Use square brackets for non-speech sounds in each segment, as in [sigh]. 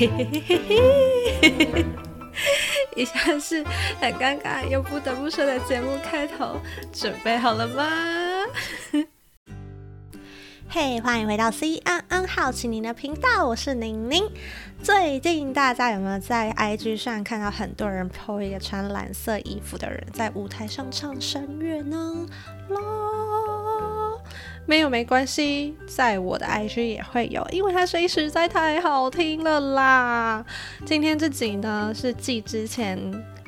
嘿嘿嘿嘿嘿，以下是很尴尬又不得不说的节目开头，准备好了吗？[laughs] 嘿，欢迎回到 C N N 好奇您的频道，我是宁宁。最近大家有没有在 IG 上看到很多人 po 一个穿蓝色衣服的人在舞台上唱声乐呢？没有没关系，在我的 IG 也会有，因为它声音实在太好听了啦。今天这集呢是继之前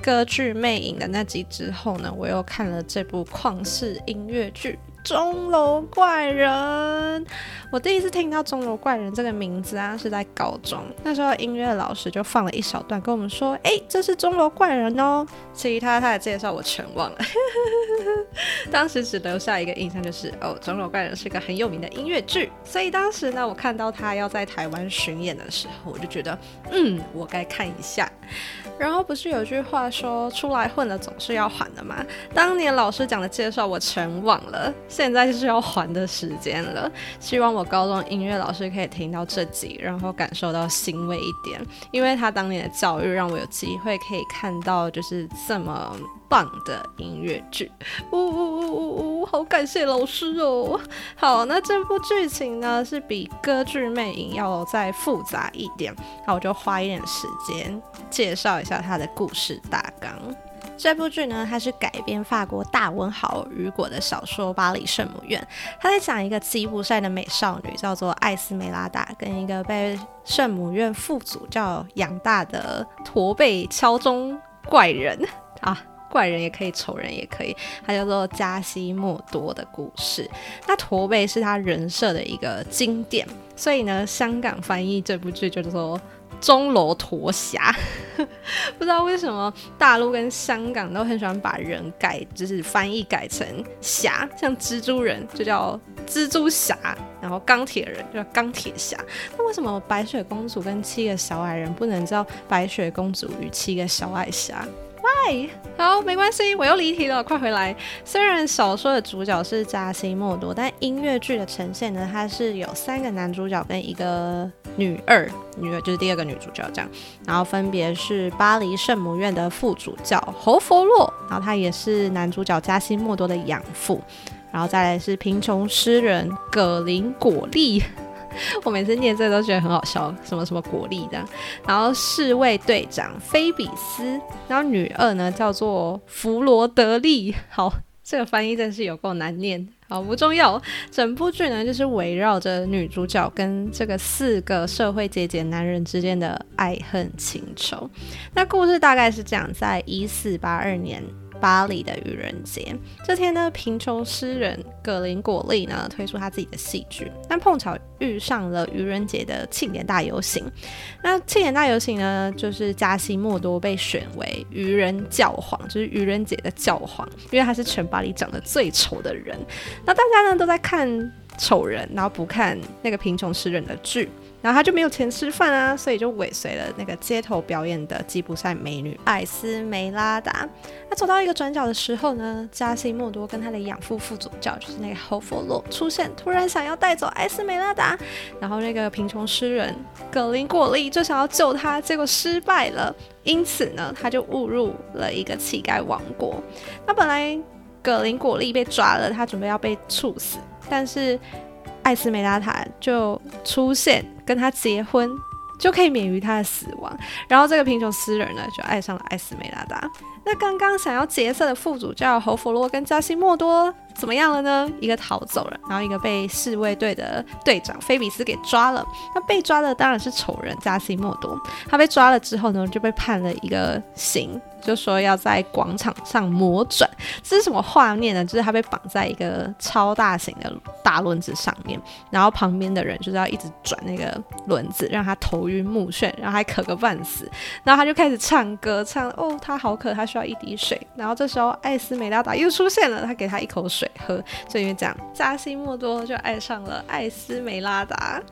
歌剧魅影的那集之后呢，我又看了这部旷世音乐剧。钟楼怪人，我第一次听到钟楼怪人这个名字啊，是在高中。那时候音乐老师就放了一小段，跟我们说：“哎，这是钟楼怪人哦。”其他他的介绍我全忘了，[laughs] 当时只留下一个印象，就是哦，钟楼怪人是个很有名的音乐剧。所以当时呢，我看到他要在台湾巡演的时候，我就觉得，嗯，我该看一下。然后不是有句话说“出来混了总是要还的”吗？当年老师讲的介绍我全忘了。现在就是要还的时间了，希望我高中音乐老师可以听到这集，然后感受到欣慰一点，因为他当年的教育让我有机会可以看到就是这么棒的音乐剧。呜呜呜呜呜，好感谢老师哦。好，那这部剧情呢是比歌剧魅影要再复杂一点，那我就花一点时间介绍一下它的故事大纲。这部剧呢，它是改编法国大文豪雨果的小说《巴黎圣母院》。他在讲一个吉普赛的美少女，叫做艾斯梅拉达，跟一个被圣母院父祖叫养大的驼背敲钟怪人啊，怪人也可以，丑人也可以，他叫做加西莫多的故事。那驼背是他人设的一个经典，所以呢，香港翻译这部剧就是说。钟楼驼侠，[laughs] 不知道为什么大陆跟香港都很喜欢把人改，就是翻译改成侠，像蜘蛛人就叫蜘蛛侠，然后钢铁人就叫钢铁侠。那为什么白雪公主跟七个小矮人不能叫白雪公主与七个小矮侠？喂，好，没关系，我又离题了，快回来。虽然小说的主角是扎西莫多，但音乐剧的呈现呢，它是有三个男主角跟一个女二，女二就是第二个女主角这样。然后分别是巴黎圣母院的副主教侯佛洛，然后他也是男主角加西莫多的养父。然后再来是贫穷诗人葛林果利。[laughs] 我每次念这都觉得很好笑，什么什么果粒这样，然后侍卫队长菲比斯，然后女二呢叫做弗罗德利，[laughs] 好，这个翻译真是有够难念，好不重要，整部剧呢就是围绕着女主角跟这个四个社会阶级男人之间的爱恨情仇，那故事大概是这样，在一四八二年。巴黎的愚人节这天呢，贫穷诗人葛林果利呢推出他自己的戏剧，但碰巧遇上了愚人节的庆典大游行。那庆典大游行呢，就是加西莫多被选为愚人教皇，就是愚人节的教皇，因为他是全巴黎长得最丑的人。那大家呢都在看丑人，然后不看那个贫穷诗人的剧。然后他就没有钱吃饭啊，所以就尾随了那个街头表演的吉普赛美女艾斯梅拉达。他走到一个转角的时候呢，加西莫多跟他的养父副主教，就是那个侯佛洛出现，突然想要带走艾斯梅拉达。然后那个贫穷诗人格林果利就想要救他，结果失败了。因此呢，他就误入了一个乞丐王国。那本来葛林果利被抓了，他准备要被处死，但是。艾斯梅拉塔就出现，跟他结婚，就可以免于他的死亡。然后这个贫穷诗人呢，就爱上了艾斯梅拉达。那刚刚想要劫色的副主教侯弗洛跟加西莫多怎么样了呢？一个逃走了，然后一个被侍卫队的队长菲比斯给抓了。那被抓的当然是丑人加西莫多。他被抓了之后呢，就被判了一个刑。就说要在广场上魔转，这是什么画面呢？就是他被绑在一个超大型的大轮子上面，然后旁边的人就是要一直转那个轮子，让他头晕目眩，然后还渴个半死。然后他就开始唱歌，唱哦，他好渴，他需要一滴水。然后这时候艾斯梅拉达又出现了，他给他一口水喝。就因为这样，扎西莫多就爱上了艾斯梅拉达。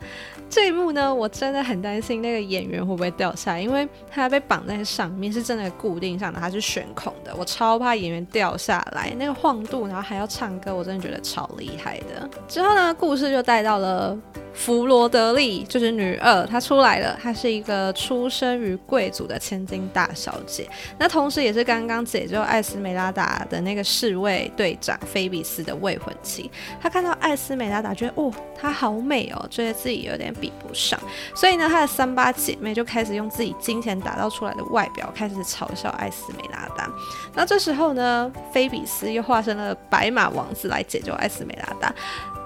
这一幕呢，我真的很担心那个演员会不会掉下来，因为他被绑在上面是真的固定。上的他是悬空的，我超怕演员掉下来，那个晃度，然后还要唱歌，我真的觉得超厉害的。之后呢，故事就带到了弗罗德利就是女二，她出来了，她是一个出生于贵族的千金大小姐，那同时也是刚刚解救艾斯梅拉达的那个侍卫队长菲比斯的未婚妻。她看到艾斯梅拉达，觉得哦，她好美哦，觉得自己有点比不上，所以呢，她的三八姐妹就开始用自己金钱打造出来的外表，开始嘲笑艾斯梅拉达。那这时候呢，菲比斯又化身了白马王子来解救艾斯梅拉达。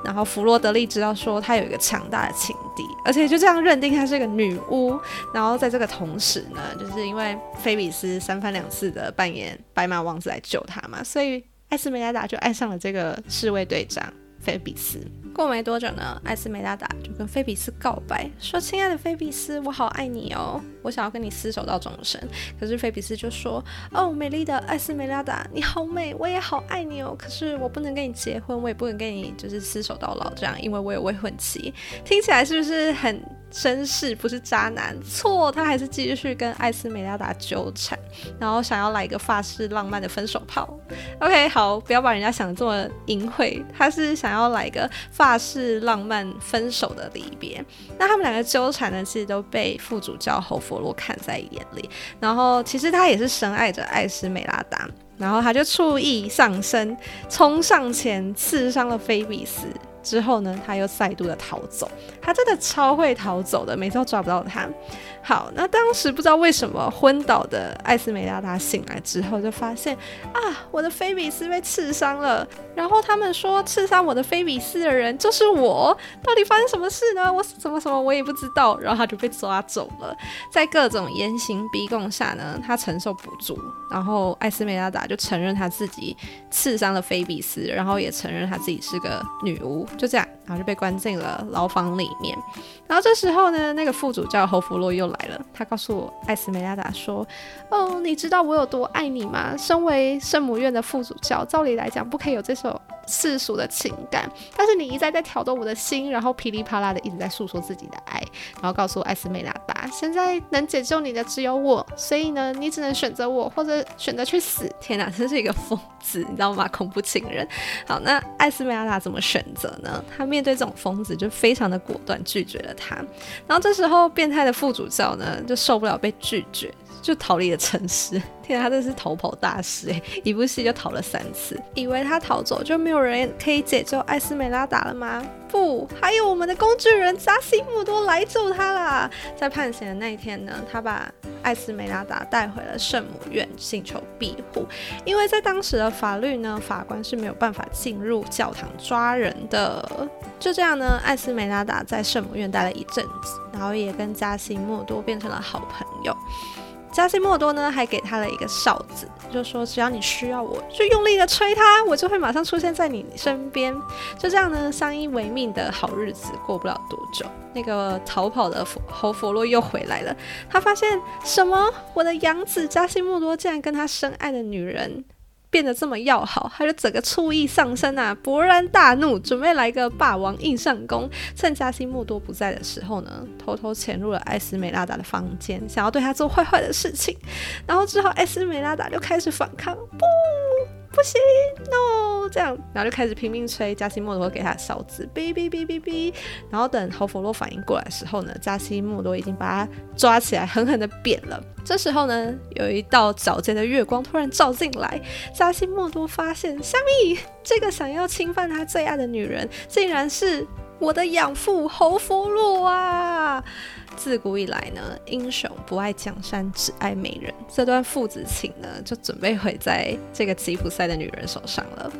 然后弗洛德利知道说他有一个强大的情敌，而且就这样认定她是个女巫。然后在这个同时呢，就是因为菲比斯三番两次的扮演白马王子来救她嘛，所以艾斯梅拉达就爱上了这个侍卫队长菲比斯。过没多久呢，艾斯梅拉达就跟菲比斯告白，说：“亲爱的菲比斯，我好爱你哦，我想要跟你厮守到终身。”可是菲比斯就说：“哦，美丽的艾斯梅拉达，你好美，我也好爱你哦。可是我不能跟你结婚，我也不能跟你就是厮守到老，这样，因为我有未婚妻。听起来是不是很？”绅士不是渣男，错，他还是继续跟艾斯梅拉达纠缠，然后想要来一个法式浪漫的分手炮。OK，好，不要把人家想的这么淫秽，他是想要来一个法式浪漫分手的离别。那他们两个纠缠呢，其实都被副主教侯佛罗看在眼里，然后其实他也是深爱着艾斯梅拉达，然后他就醋意上身，冲上前刺伤了菲比斯。之后呢，他又再度的逃走，他真的超会逃走的，每次都抓不到他。好，那当时不知道为什么昏倒的艾斯梅拉达醒来之后，就发现啊，我的菲比斯被刺伤了。然后他们说刺伤我的菲比斯的人就是我，到底发生什么事呢？我什么什么我也不知道。然后他就被抓走了，在各种严刑逼供下呢，他承受不住。然后艾斯梅拉达就承认他自己刺伤了菲比斯，然后也承认他自己是个女巫。就这样，然后就被关进了牢房里面。然后这时候呢，那个副主教侯弗洛又来了。他告诉我艾斯梅拉达说：“哦，你知道我有多爱你吗？身为圣母院的副主教，照理来讲不可以有这首世俗的情感。但是你一再在挑逗我的心，然后噼里啪啦的一直在诉说自己的爱，然后告诉艾斯梅拉达，现在能解救你的只有我，所以呢，你只能选择我，或者选择去死。天哪，真是一个疯子，你知道吗？恐怖情人。好，那艾斯梅拉达怎么选择呢？他面对这种疯子，就非常的果断拒绝了他。然后这时候，变态的副主教呢，就受不了被拒绝。就逃离了城市，[laughs] 天啊，他真是逃跑大师哎！一部戏就逃了三次，以为他逃走就没有人可以解救艾斯梅拉达了吗？不，还有我们的工具人扎西姆多来救他啦！在判刑的那一天呢，他把艾斯梅拉达带回了圣母院，请求庇护。因为在当时的法律呢，法官是没有办法进入教堂抓人的。就这样呢，艾斯梅拉达在圣母院待了一阵子，然后也跟扎西莫多变成了好朋友。加西莫多呢，还给他了一个哨子，就说只要你需要我，就用力的吹它，我就会马上出现在你身边。就这样呢，相依为命的好日子过不了多久，那个逃跑的佛侯佛洛又回来了。他发现什么？我的养子加西莫多竟然跟他深爱的女人。变得这么要好，他就整个醋意上身啊，勃然大怒，准备来个霸王硬上弓。趁加西莫多不在的时候呢，偷偷潜入了艾斯美拉达的房间，想要对他做坏坏的事情。然后之后，艾斯美拉达就开始反抗，不。不行，no，这样，然后就开始拼命吹加西莫多给他的哨子，哔哔哔哔哔。然后等侯佛洛反应过来的时候呢，加西莫多已经把他抓起来，狠狠的扁了。这时候呢，有一道皎洁的月光突然照进来，加西莫多发现，虾米，这个想要侵犯他最爱的女人，竟然是我的养父侯佛洛啊！自古以来呢，英雄不爱江山，只爱美人。这段父子情呢，就准备毁在这个吉普赛的女人手上了。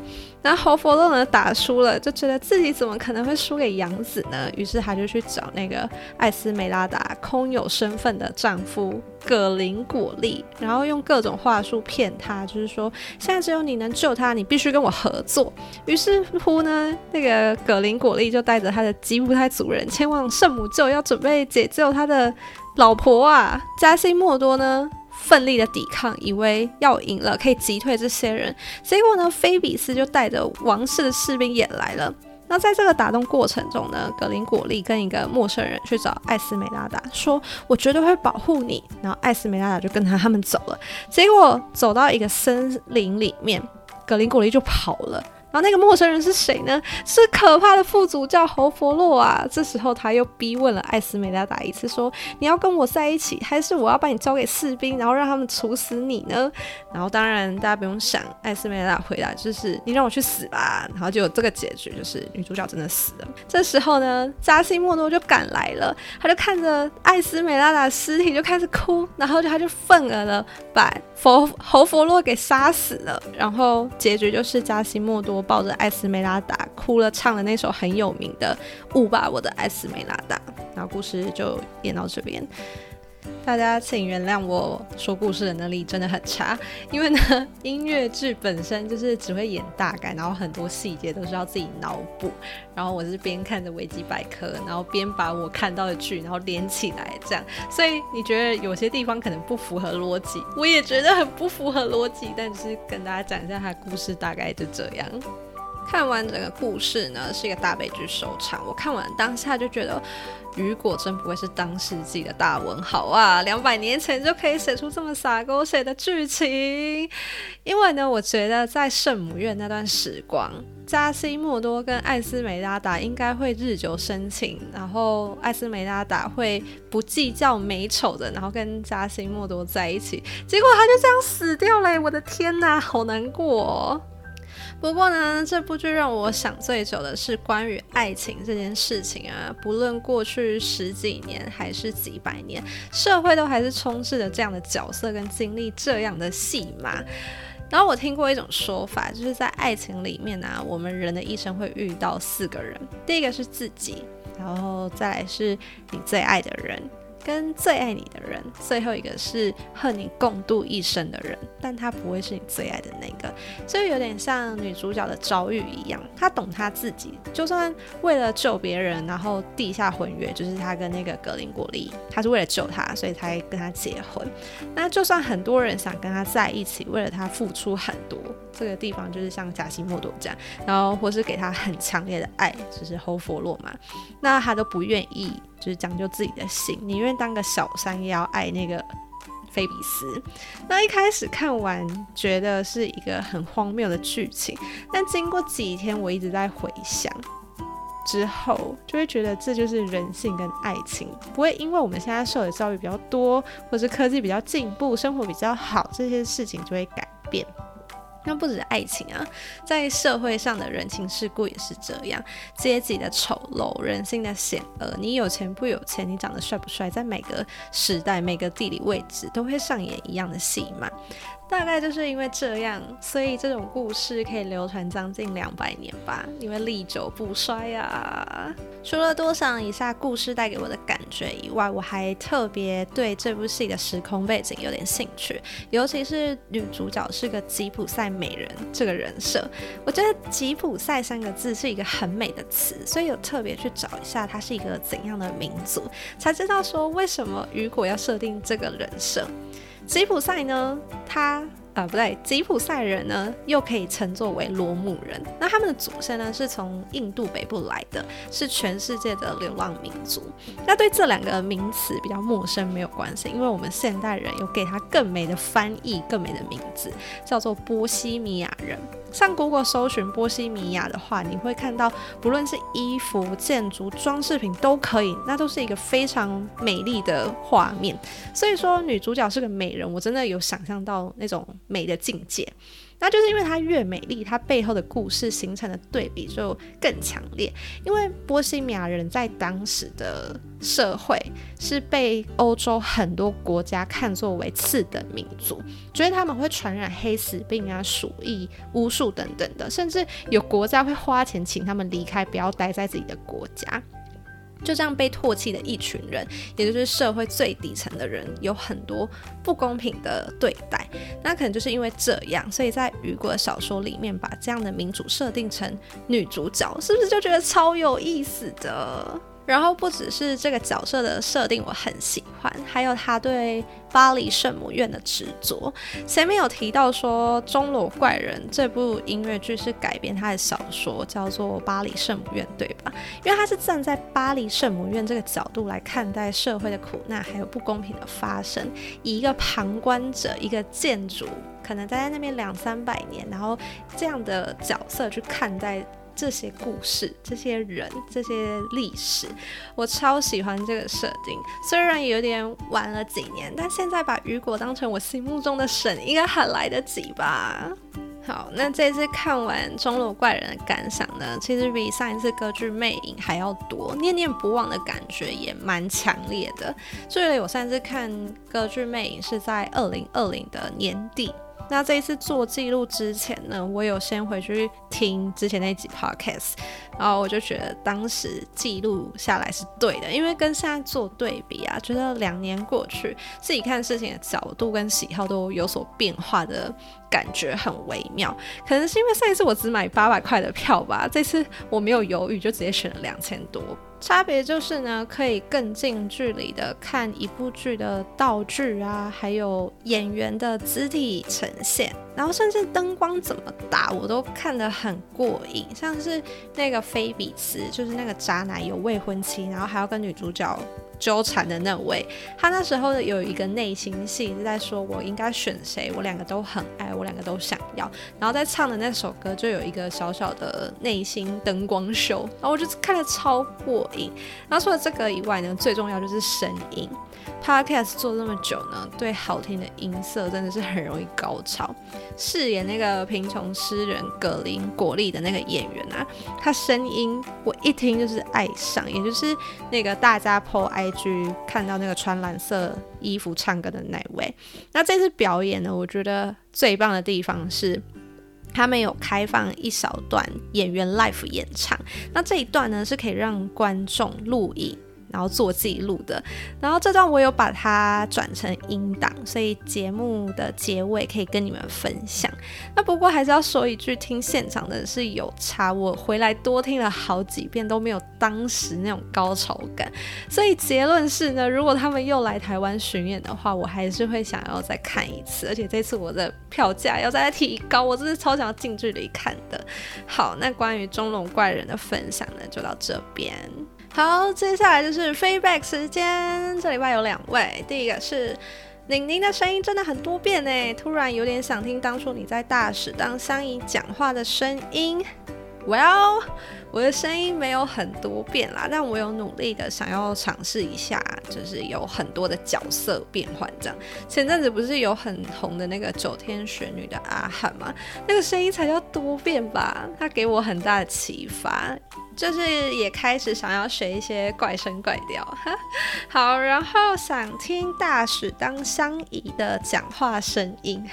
那侯佛洛呢，打输了，就觉得自己怎么可能会输给杨子呢？于是他就去找那个艾斯梅拉达空有身份的丈夫葛林果利，然后用各种话术骗他，就是说现在只有你能救他，你必须跟我合作。于是乎呢，那个葛林果利就带着他的吉普赛族人前往圣母救，要准备解救他的老婆啊。加西莫多呢？奋力的抵抗，以为要赢了，可以击退这些人。结果呢，菲比斯就带着王室的士兵也来了。那在这个打斗过程中呢，格林果利跟一个陌生人去找艾斯梅拉达，说：“我绝对会保护你。”然后艾斯梅拉达就跟他他们走了。结果走到一个森林里面，格林果利就跑了。然后那个陌生人是谁呢？是可怕的副主教侯佛洛啊！这时候他又逼问了艾斯梅拉达一次，说：“你要跟我在一起，还是我要把你交给士兵，然后让他们处死你呢？”然后当然大家不用想，艾斯梅拉达回答就是：“你让我去死吧！”然后就有这个结局，就是女主角真的死了。这时候呢，扎西莫多就赶来了，他就看着艾斯梅拉达尸体就开始哭，然后就他就愤而的把佛侯佛洛给杀死了。然后结局就是扎西莫多。抱着艾斯梅拉达哭了，唱了那首很有名的《雾吧，我的艾斯梅拉达》，然后故事就演到这边。大家请原谅我说故事的能力真的很差，因为呢，[laughs] 音乐剧本身就是只会演大概，然后很多细节都是要自己脑补。然后我是边看着维基百科，然后边把我看到的剧然后连起来，这样。所以你觉得有些地方可能不符合逻辑，我也觉得很不符合逻辑，但是跟大家讲一下它故事大概就这样。看完整个故事呢，是一个大悲剧收场。我看完当下就觉得，雨果真不会是当世纪的大文豪啊！两百年前就可以写出这么洒狗血的剧情。因为呢，我觉得在圣母院那段时光，加西莫多跟艾斯梅拉达应该会日久生情，然后艾斯梅拉达会不计较美丑的，然后跟加西莫多在一起。结果他就这样死掉了，我的天哪，好难过。不过呢，这部剧让我想最久的是关于爱情这件事情啊。不论过去十几年还是几百年，社会都还是充斥着这样的角色跟经历这样的戏码。然后我听过一种说法，就是在爱情里面呢，我们人的一生会遇到四个人，第一个是自己，然后再来是你最爱的人。跟最爱你的人，最后一个是和你共度一生的人，但他不会是你最爱的那个，就有点像女主角的遭遇一样，她懂她自己，就算为了救别人，然后地下婚约，就是她跟那个格林果利，她是为了救他，所以才跟他结婚。那就算很多人想跟他在一起，为了他付出很多，这个地方就是像贾西莫多这样，然后或是给他很强烈的爱，就是侯佛洛嘛，那他都不愿意。就是讲究自己的心，宁愿当个小三也要爱那个菲比斯。那一开始看完觉得是一个很荒谬的剧情，但经过几天我一直在回想之后，就会觉得这就是人性跟爱情，不会因为我们现在受的教育比较多，或是科技比较进步，生活比较好，这些事情就会改变。那不止爱情啊，在社会上的人情世故也是这样，阶级的丑陋，人性的险恶，你有钱不有钱，你长得帅不帅，在每个时代、每个地理位置都会上演一样的戏码。大概就是因为这样，所以这种故事可以流传将近两百年吧，因为历久不衰啊。除了多想一下故事带给我的感觉以外，我还特别对这部戏的时空背景有点兴趣，尤其是女主角是个吉普赛美人这个人设。我觉得吉普赛三个字是一个很美的词，所以有特别去找一下它是一个怎样的民族，才知道说为什么雨果要设定这个人设。吉普赛呢？他啊，不对，吉普赛人呢，又可以称作为罗姆人。那他们的祖先呢，是从印度北部来的，是全世界的流浪民族。那对这两个名词比较陌生没有关系，因为我们现代人有给他更美的翻译、更美的名字，叫做波西米亚人。上 Google 搜寻波西米亚的话，你会看到不论是衣服、建筑、装饰品都可以，那都是一个非常美丽的画面。所以说，女主角是个美人，我真的有想象到那种美的境界。那就是因为它越美丽，它背后的故事形成的对比就更强烈。因为波西米亚人在当时的社会是被欧洲很多国家看作为次等民族，觉得他们会传染黑死病啊、鼠疫、巫术等等的，甚至有国家会花钱请他们离开，不要待在自己的国家。就这样被唾弃的一群人，也就是社会最底层的人，有很多不公平的对待。那可能就是因为这样，所以在雨果的小说里面把这样的民主设定成女主角，是不是就觉得超有意思的？然后不只是这个角色的设定我很喜欢，还有他对巴黎圣母院的执着。前面有提到说《钟楼怪人》这部音乐剧是改编他的小说，叫做《巴黎圣母院》，对吧？因为他是站在巴黎圣母院这个角度来看待社会的苦难还有不公平的发生，以一个旁观者，一个建筑可能待在那边两三百年，然后这样的角色去看待。这些故事、这些人、这些历史，我超喜欢这个设定。虽然有点晚了几年，但现在把雨果当成我心目中的神，应该很来得及吧？好，那这次看完《钟楼怪人》的感想呢？其实比上一次歌剧《魅影》还要多，念念不忘的感觉也蛮强烈的。所以我上次看歌剧《魅影》是在二零二零的年底。那这一次做记录之前呢，我有先回去听之前那集 podcast，然后我就觉得当时记录下来是对的，因为跟现在做对比啊，觉得两年过去，自己看事情的角度跟喜好都有所变化的感觉很微妙。可能是因为上一次我只买八百块的票吧，这次我没有犹豫就直接选了两千多。差别就是呢，可以更近距离的看一部剧的道具啊，还有演员的肢体呈现，然后甚至灯光怎么打，我都看得很过瘾。像是那个菲比斯，就是那个渣男有未婚妻，然后还要跟女主角。纠缠的那位，他那时候有一个内心戏是在说，我应该选谁？我两个都很爱，我两个都想要。然后在唱的那首歌就有一个小小的内心灯光秀，然后我就看得超过瘾。然后除了这个以外呢，最重要就是声音。Podcast 做这么久呢，对好听的音色真的是很容易高潮。饰演那个贫穷诗人葛林果粒的那个演员啊，他声音我一听就是爱上，也就是那个大家 po IG 看到那个穿蓝色衣服唱歌的那位。那这次表演呢，我觉得最棒的地方是他们有开放一小段演员 live 演唱，那这一段呢是可以让观众录影。然后做记录的，然后这段我有把它转成音档，所以节目的结尾可以跟你们分享。那不过还是要说一句，听现场的是有差，我回来多听了好几遍都没有当时那种高潮感。所以结论是呢，如果他们又来台湾巡演的话，我还是会想要再看一次。而且这次我的票价要再提高，我真是超想要近距离看的。好，那关于钟龙怪人的分享呢，就到这边。好，接下来就是 feedback 时间。这礼拜有两位，第一个是宁宁的声音真的很多变呢，突然有点想听当初你在大使当香姨讲话的声音。Well，我的声音没有很多变啦，但我有努力的想要尝试一下，就是有很多的角色变换这样。前阵子不是有很红的那个九天玄女的阿汉吗？那个声音才叫多变吧？他给我很大的启发。就是也开始想要学一些怪声怪调，好，然后想听大使当相宜的讲话声音。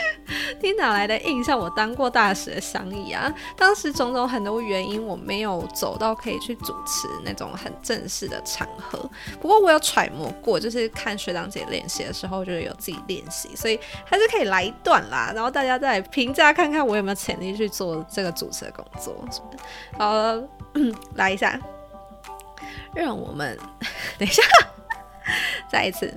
[laughs] 你哪来的印象？我当过大使的相宜啊！当时种种很多原因，我没有走到可以去主持那种很正式的场合。不过我有揣摩过，就是看学长姐练习的时候，就有自己练习，所以还是可以来一段啦。然后大家再评价看看我有没有潜力去做这个主持的工作。好，[clears throat] 来一下，让我们 [laughs] 等一下，再一次。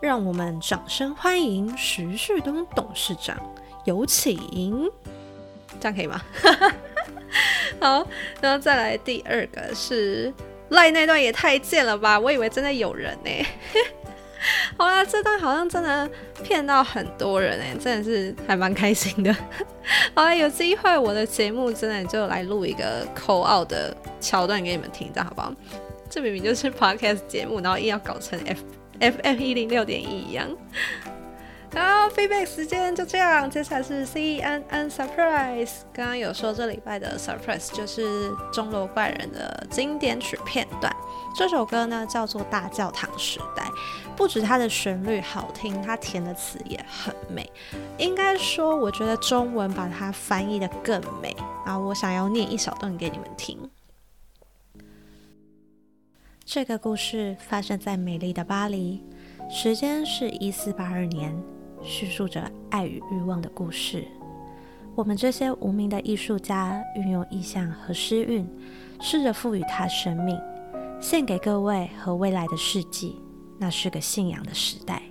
让我们掌声欢迎徐旭东董事长，有请。这样可以吗？[laughs] 好，然后再来第二个是赖那段也太贱了吧！我以为真的有人呢。[laughs] 好啦，这段好像真的骗到很多人哎，真的是还蛮开心的。[laughs] 好啦，有机会我的节目真的就来录一个口奥的桥段给你们听，这样好不好？这明明就是 podcast 节目，然后硬要搞成 F。FM 一零六点一一样，好，feedback 时间就这样。接下来是 CNN surprise，刚刚有说这礼拜的 surprise 就是钟楼怪人的经典曲片段。这首歌呢叫做《大教堂时代》，不止它的旋律好听，它填的词也很美。应该说，我觉得中文把它翻译的更美。然后我想要念一小段给你们听。这个故事发生在美丽的巴黎，时间是一四八二年，叙述着爱与欲望的故事。我们这些无名的艺术家运用意象和诗韵，试着赋予它生命，献给各位和未来的世纪。那是个信仰的时代，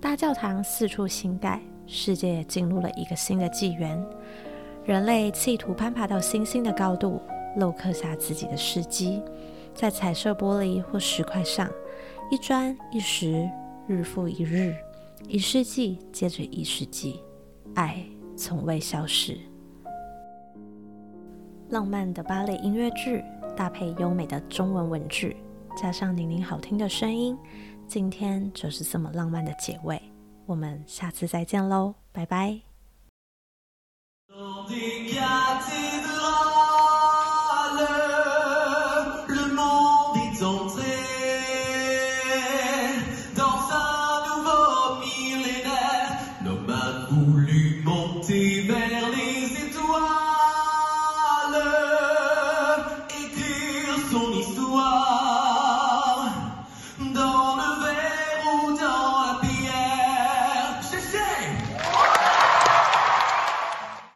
大教堂四处新盖，世界也进入了一个新的纪元。人类企图攀爬到星星的高度，镂刻下自己的事迹，在彩色玻璃或石块上，一砖一石，日复一日，一世纪接着一世纪，爱从未消失。浪漫的芭蕾音乐剧搭配优美的中文文句，加上宁宁好听的声音，今天就是这么浪漫的结尾。我们下次再见喽，拜拜。